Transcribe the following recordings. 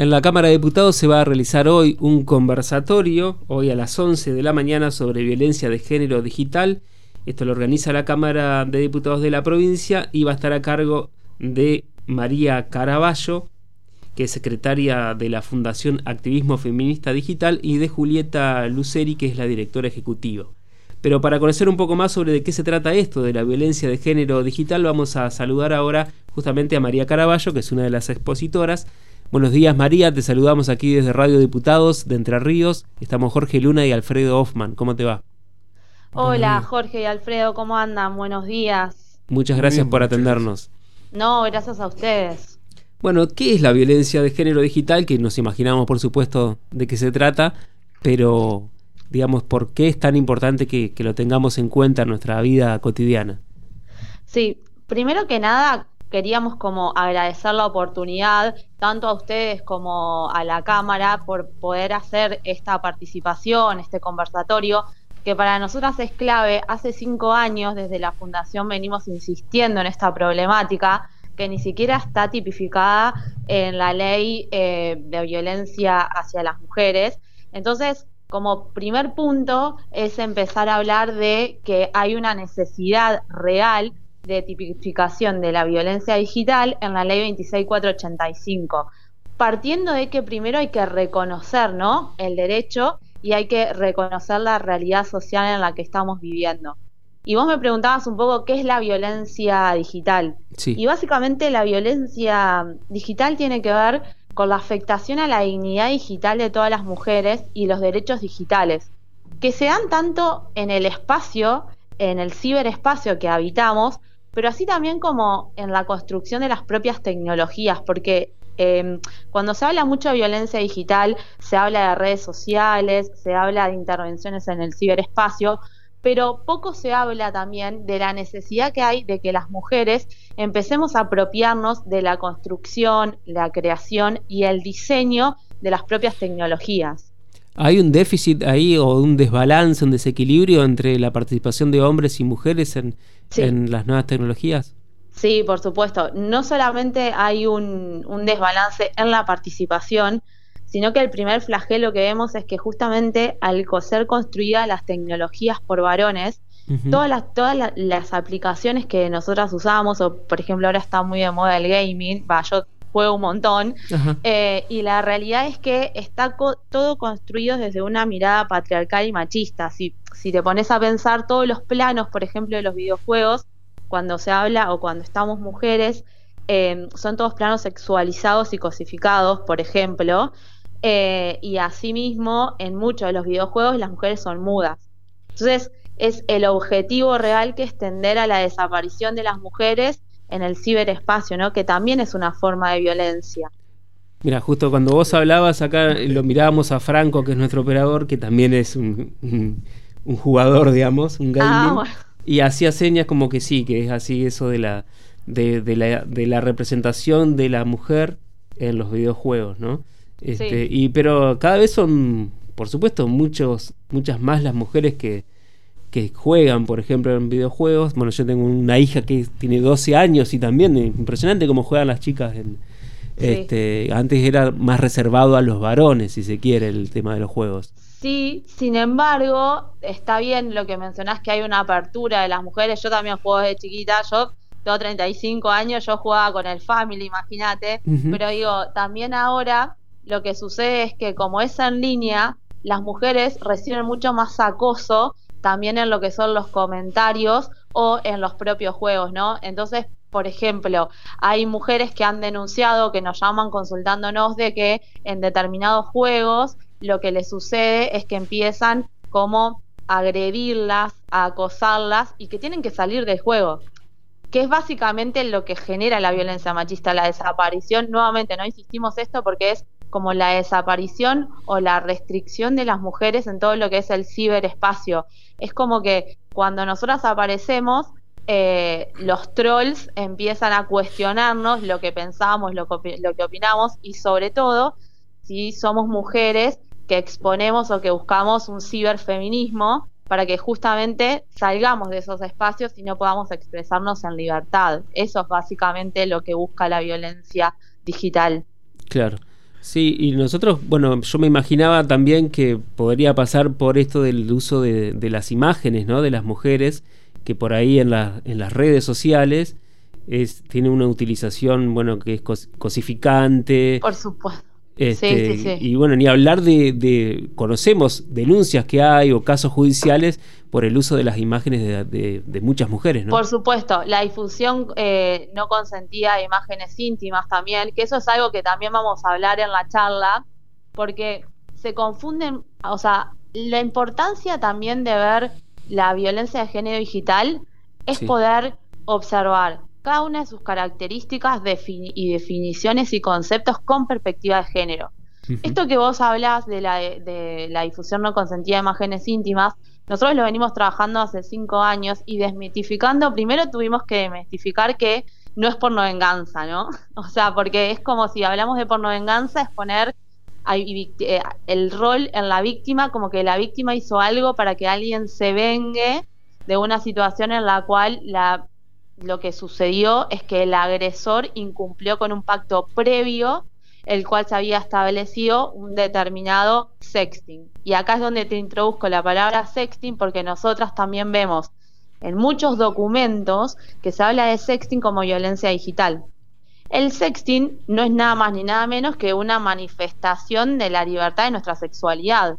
En la Cámara de Diputados se va a realizar hoy un conversatorio, hoy a las 11 de la mañana, sobre violencia de género digital. Esto lo organiza la Cámara de Diputados de la provincia y va a estar a cargo de María Caraballo, que es secretaria de la Fundación Activismo Feminista Digital, y de Julieta Luceri, que es la directora ejecutiva. Pero para conocer un poco más sobre de qué se trata esto de la violencia de género digital, vamos a saludar ahora justamente a María Caraballo, que es una de las expositoras. Buenos días María, te saludamos aquí desde Radio Diputados de Entre Ríos. Estamos Jorge Luna y Alfredo Hoffman. ¿Cómo te va? Hola Jorge y Alfredo, ¿cómo andan? Buenos días. Muchas gracias por atendernos. No, gracias a ustedes. Bueno, ¿qué es la violencia de género digital? Que nos imaginamos, por supuesto, de qué se trata, pero, digamos, ¿por qué es tan importante que, que lo tengamos en cuenta en nuestra vida cotidiana? Sí, primero que nada, queríamos como agradecer la oportunidad tanto a ustedes como a la Cámara por poder hacer esta participación, este conversatorio, que para nosotras es clave. Hace cinco años desde la Fundación venimos insistiendo en esta problemática que ni siquiera está tipificada en la ley eh, de violencia hacia las mujeres. Entonces, como primer punto es empezar a hablar de que hay una necesidad real de tipificación de la violencia digital en la ley 26485, partiendo de que primero hay que reconocer ¿no? el derecho y hay que reconocer la realidad social en la que estamos viviendo. Y vos me preguntabas un poco qué es la violencia digital. Y básicamente la violencia digital tiene que ver con la afectación a la dignidad digital de todas las mujeres y los derechos digitales, que se dan tanto en el espacio, en el ciberespacio que habitamos, pero así también como en la construcción de las propias tecnologías, porque em, cuando se habla mucho de violencia digital, se habla de redes sociales, se habla de intervenciones en el ciberespacio, pero poco se habla también de la necesidad que hay de que las mujeres empecemos a apropiarnos de la construcción, la creación y el diseño de las propias tecnologías. ¿Hay un déficit ahí o un desbalance, un desequilibrio entre la participación de hombres y mujeres en, las nuevas tecnologías? Sí, por supuesto. No solamente hay un, desbalance en la participación, sino que el primer flagelo que vemos es que justamente al ser construidas las tecnologías por varones, todas, las, todas las, aplicaciones que nosotras usamos, o por ejemplo ahora está muy de moda el gaming, va, yo juego un montón. Eh, y la realidad es que está todo construido desde una mirada patriarcal y machista. Si, si te pones a pensar todos los planos, por ejemplo, de los videojuegos, cuando se habla o cuando estamos mujeres, eh, son todos planos sexualizados y cosificados, por ejemplo. Eh, y asimismo, en muchos de los videojuegos las mujeres son mudas. Entonces, es el objetivo real que es tender a la desaparición de las mujeres en el ciberespacio, ¿no? Que también es una forma de violencia. Mira, justo cuando vos hablabas acá, lo mirábamos a Franco, que es nuestro operador, que también es un, jugador, digamos, un gaming, ah, y hacía señas como que sí, que es así eso de la, de, la, de la representación de la mujer en los videojuegos, ¿no? Este, y pero cada vez son, por supuesto, muchos, muchas más las mujeres que, que juegan, por ejemplo, en videojuegos. Bueno, yo tengo una hija que tiene 12 años y también es impresionante cómo juegan las chicas. En, este, antes era más reservado a los varones, si se quiere, el tema de los juegos. Sí, sin embargo, está bien lo que mencionás que hay una apertura de las mujeres. Yo también juego desde chiquita, yo tengo 35 años, yo jugaba con el Family, imagínate. Pero digo, también ahora lo que sucede es que como es en línea, las mujeres reciben mucho más acoso también en lo que son los comentarios o en los propios juegos, ¿no? Entonces, por ejemplo, hay mujeres que han denunciado, que nos llaman consultándonos de que en determinados juegos lo que les sucede es que empiezan como a agredirlas, a acosarlas y que tienen que salir del juego que es básicamente lo que genera la violencia machista, la desaparición. Nuevamente, no insistimos esto porque es como la desaparición o la restricción de las mujeres en todo lo que es el ciberespacio. Es como que cuando nosotras aparecemos, eh, los trolls empiezan a cuestionarnos lo que pensamos, lo que, lo que opinamos y sobre todo si somos mujeres que exponemos o que buscamos un ciberfeminismo para que justamente salgamos de esos espacios y no podamos expresarnos en libertad. Eso es básicamente lo que busca la violencia digital. Claro. Sí, y nosotros, bueno, yo me imaginaba también que podría pasar por esto del uso de, las imágenes, ¿no? De las mujeres, que por ahí en, en las redes sociales es, tiene una utilización, bueno, que es cosificante. Por supuesto. Este, y bueno, ni hablar de, conocemos denuncias que hay o casos judiciales por el uso de las imágenes de, muchas mujeres, ¿no? Por supuesto, la difusión eh, no consentida de imágenes íntimas también, que eso es algo que también vamos a hablar en la charla, porque se confunden, o sea, la importancia también de ver la violencia de género digital es poder observar cada una de sus características y definiciones y conceptos con perspectiva de género. Esto que vos hablas de la, de la difusión no consentida de imágenes íntimas, nosotros lo venimos trabajando hace cinco años y desmitificando, primero tuvimos que desmitificar que no es porno venganza, ¿no? O sea, porque es como si hablamos de porno venganza, es poner eh, el rol en la víctima como que la víctima hizo algo para que alguien se vengue de una situación en la cual la lo que sucedió es que el agresor incumplió con un pacto previo, el cual se había establecido un determinado sexting. Y acá es donde te introduzco la palabra sexting porque nosotras también vemos en muchos documentos que se habla de sexting como violencia digital. El sexting no es nada más ni nada menos que una manifestación de la libertad de nuestra sexualidad.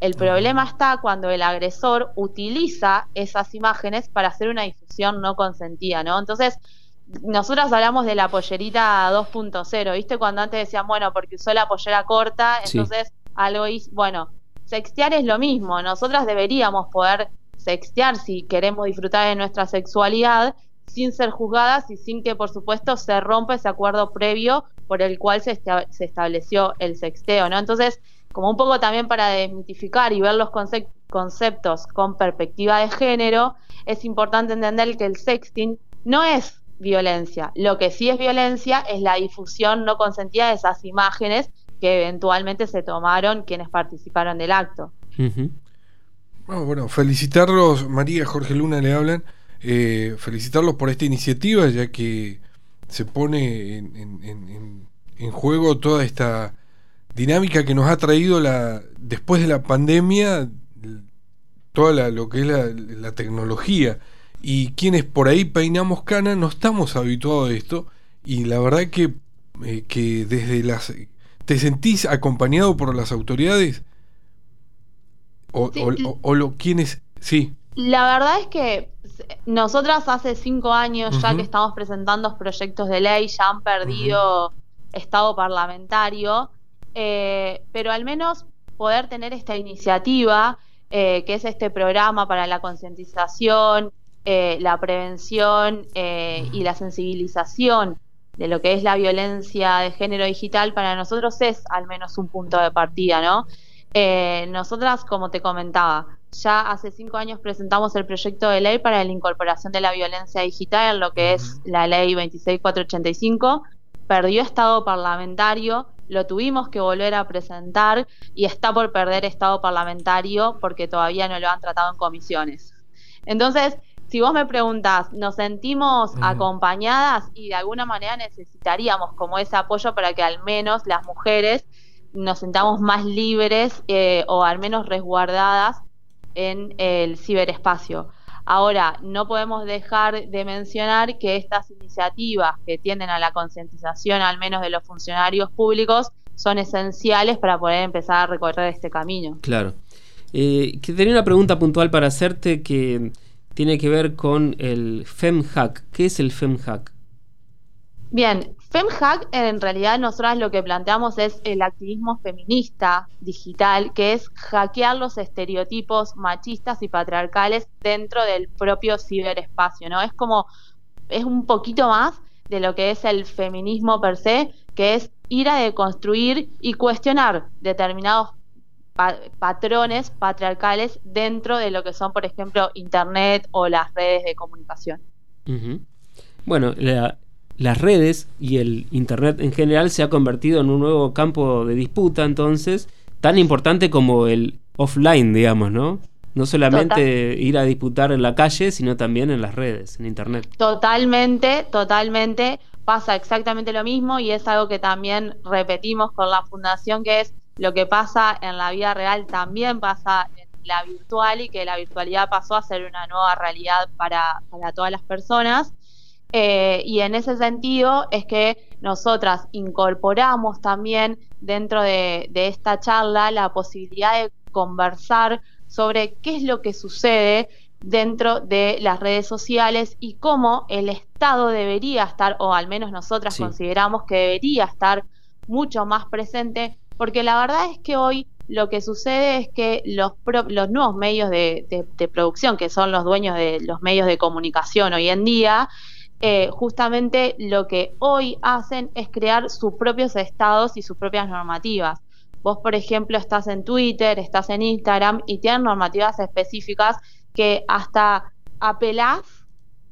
El problema está cuando el agresor utiliza esas imágenes para hacer una difusión no consentida, ¿no? Entonces, nosotros hablamos de la pollerita 2.0, ¿viste? Cuando antes decían, bueno, porque usó la pollera corta, entonces algo hizo, bueno, sextear es lo mismo, nosotras deberíamos poder sextear si queremos disfrutar de nuestra sexualidad sin ser juzgadas y sin que, por supuesto, se rompa ese acuerdo previo por el cual se, se estableció el sexteo, ¿no? Entonces, como un poco también para desmitificar y ver los conceptos con perspectiva de género, es importante entender que el sexting no es violencia. Lo que sí es violencia es la difusión no consentida de esas imágenes que eventualmente se tomaron quienes participaron del acto. bueno, felicitarlos, María, Jorge Luna le hablan, eh, felicitarlos por esta iniciativa, ya que se pone en juego toda esta dinámica que nos ha traído la después de la pandemia toda lo que es la, tecnología. Y quienes por ahí peinamos cana no estamos habituados a esto. Y la verdad que, eh, que desde las te sentís acompañado por las autoridades o, o, lo quienes sí. La verdad es que nosotras hace cinco años ya que estamos presentando proyectos de ley ya han perdido estado parlamentario eh, pero al menos poder tener esta iniciativa, eh, que es este programa para la concientización, eh, la prevención y la sensibilización de lo que es la violencia de género digital, para nosotros es al menos un punto de partida, ¿no? nosotras, como te comentaba, ya hace cinco años presentamos el proyecto de ley para la incorporación de la violencia digital en lo que es la ley 26485, perdió estado parlamentario, lo tuvimos que volver a presentar y está por perder estado parlamentario porque todavía no lo han tratado en comisiones. Entonces, si vos me preguntás, ¿nos sentimos acompañadas y de alguna manera necesitaríamos como ese apoyo para que al menos las mujeres nos sentamos más libres eh, o al menos resguardadas en el ciberespacio? Ahora, no podemos dejar de mencionar que estas iniciativas que tienden a la concientización, al menos de los funcionarios públicos, son esenciales para poder empezar a recorrer este camino. Claro. Eh, tenía una pregunta puntual para hacerte que tiene que ver con el FemHack. ¿Qué es el FemHack? Bien, FemHack en realidad nosotras lo que planteamos es el activismo feminista digital, que es hackear los estereotipos machistas y patriarcales dentro del propio ciberespacio, ¿no? Es como, es un poquito más de lo que es el feminismo per se, que es ir a deconstruir y cuestionar determinados patrones patriarcales dentro de lo que son, por ejemplo, Internet o las redes de comunicación. Bueno, la, las redes y el Internet en general se ha convertido en un nuevo campo de disputa, entonces, tan importante como el offline, digamos, ¿no? No solamente ir a disputar en la calle, sino también en las redes, en Internet. Totalmente, totalmente. Pasa exactamente lo mismo y es algo que también repetimos con la fundación, que es lo que pasa en la vida real también pasa en la virtual y que la virtualidad pasó a ser una nueva realidad para, para todas las personas. Eh, y en ese sentido es que nosotras incorporamos también dentro de, de esta charla la posibilidad de conversar sobre qué es lo que sucede dentro de las redes sociales y cómo el Estado debería estar, o al menos nosotras consideramos que debería estar mucho más presente, porque la verdad es que hoy lo que sucede es que los, los nuevos medios de, producción, que son los dueños de los medios de comunicación hoy en día, eh, justamente lo que hoy hacen es crear sus propios estados y sus propias normativas. Vos, por ejemplo, estás en Twitter, estás en Instagram y tienen normativas específicas que hasta apelás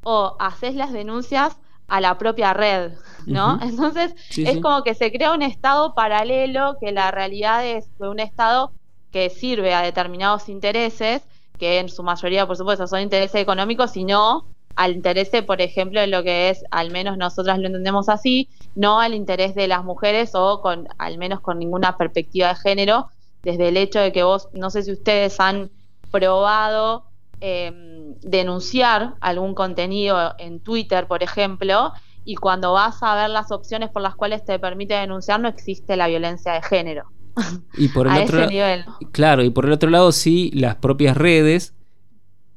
o haces las denuncias a la propia red, ¿no? Entonces es como que se crea un estado paralelo que la realidad es un estado que sirve a determinados intereses, que en su mayoría, por supuesto, son intereses económicos, sino al interés, por ejemplo, en lo que es, al menos nosotras lo entendemos así, no al interés de las mujeres o con, al menos con ninguna perspectiva de género, desde el hecho de que vos, no sé si ustedes han probado em, denunciar algún contenido en Twitter, por ejemplo, y cuando vas a ver las opciones por las cuales te permite denunciar, no existe la violencia de género. Y por el otro Claro, y por el otro lado, sí, las propias redes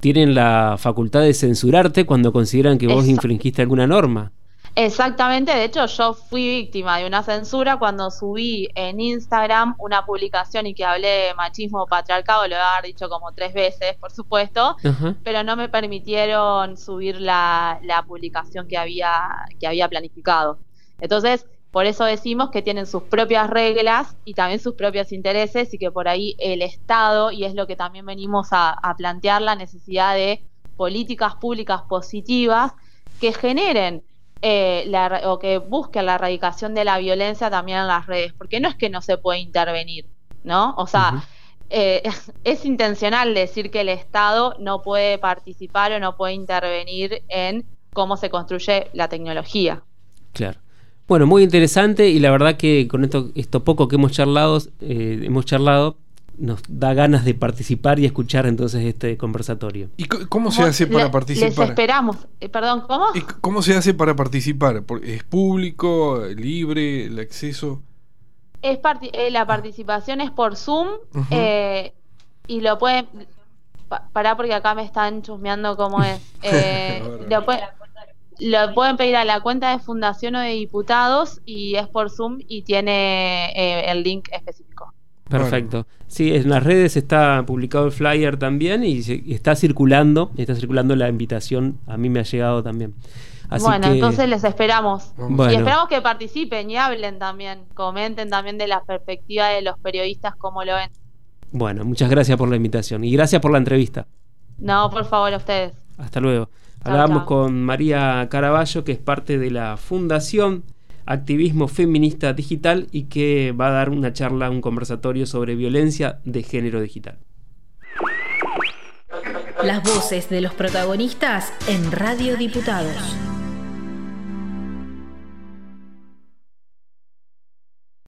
tienen la facultad de censurarte cuando consideran que vos infringiste alguna norma. Exactamente, de hecho yo fui víctima de una censura cuando subí en Instagram una publicación y que hablé de machismo patriarcado, lo he dicho como tres veces, por supuesto, pero no me permitieron subir la, la publicación que había, que había planificado. Entonces, por eso decimos que tienen sus propias reglas y también sus propios intereses y que por ahí el Estado, y es lo que también venimos a, plantear, la necesidad de políticas públicas positivas que generen eh, la, o que busquen la erradicación de la violencia también en las redes, porque no es que no se puede intervenir, ¿no? O sea, eh, es intencional decir que el Estado no puede participar o no puede intervenir en cómo se construye la tecnología. Claro. Bueno, muy interesante y la verdad que con esto, esto poco que hemos charlado, eh, hemos charlado, nos da ganas de participar y escuchar entonces este conversatorio. ¿Y cómo se hace para participar? Les esperamos. Eh, perdón, ¿cómo? ¿Y ¿Cómo se hace para participar? ¿Es público, libre, el acceso? Es eh, la participación es por Zoom y lo pueden... pará porque acá me están chusmeando cómo es. lo pueden lo pueden pedir a la cuenta de fundación o de diputados y es por Zoom y tiene eh, el link específico. Perfecto. Sí, en las redes está publicado el flyer también y, está circulando, está circulando la invitación, a mí me ha llegado también. bueno, entonces les esperamos. Y esperamos que participen y hablen también, comenten también de la perspectiva de los periodistas, cómo lo ven. Bueno, muchas gracias por la invitación y gracias por la entrevista. No, por favor, a ustedes. Hasta luego. Hablábamos con María Caraballo, que es parte de la Fundación Activismo Feminista Digital y que va a dar una charla, un conversatorio sobre violencia de género digital. Las voces de los protagonistas en Radio Diputados.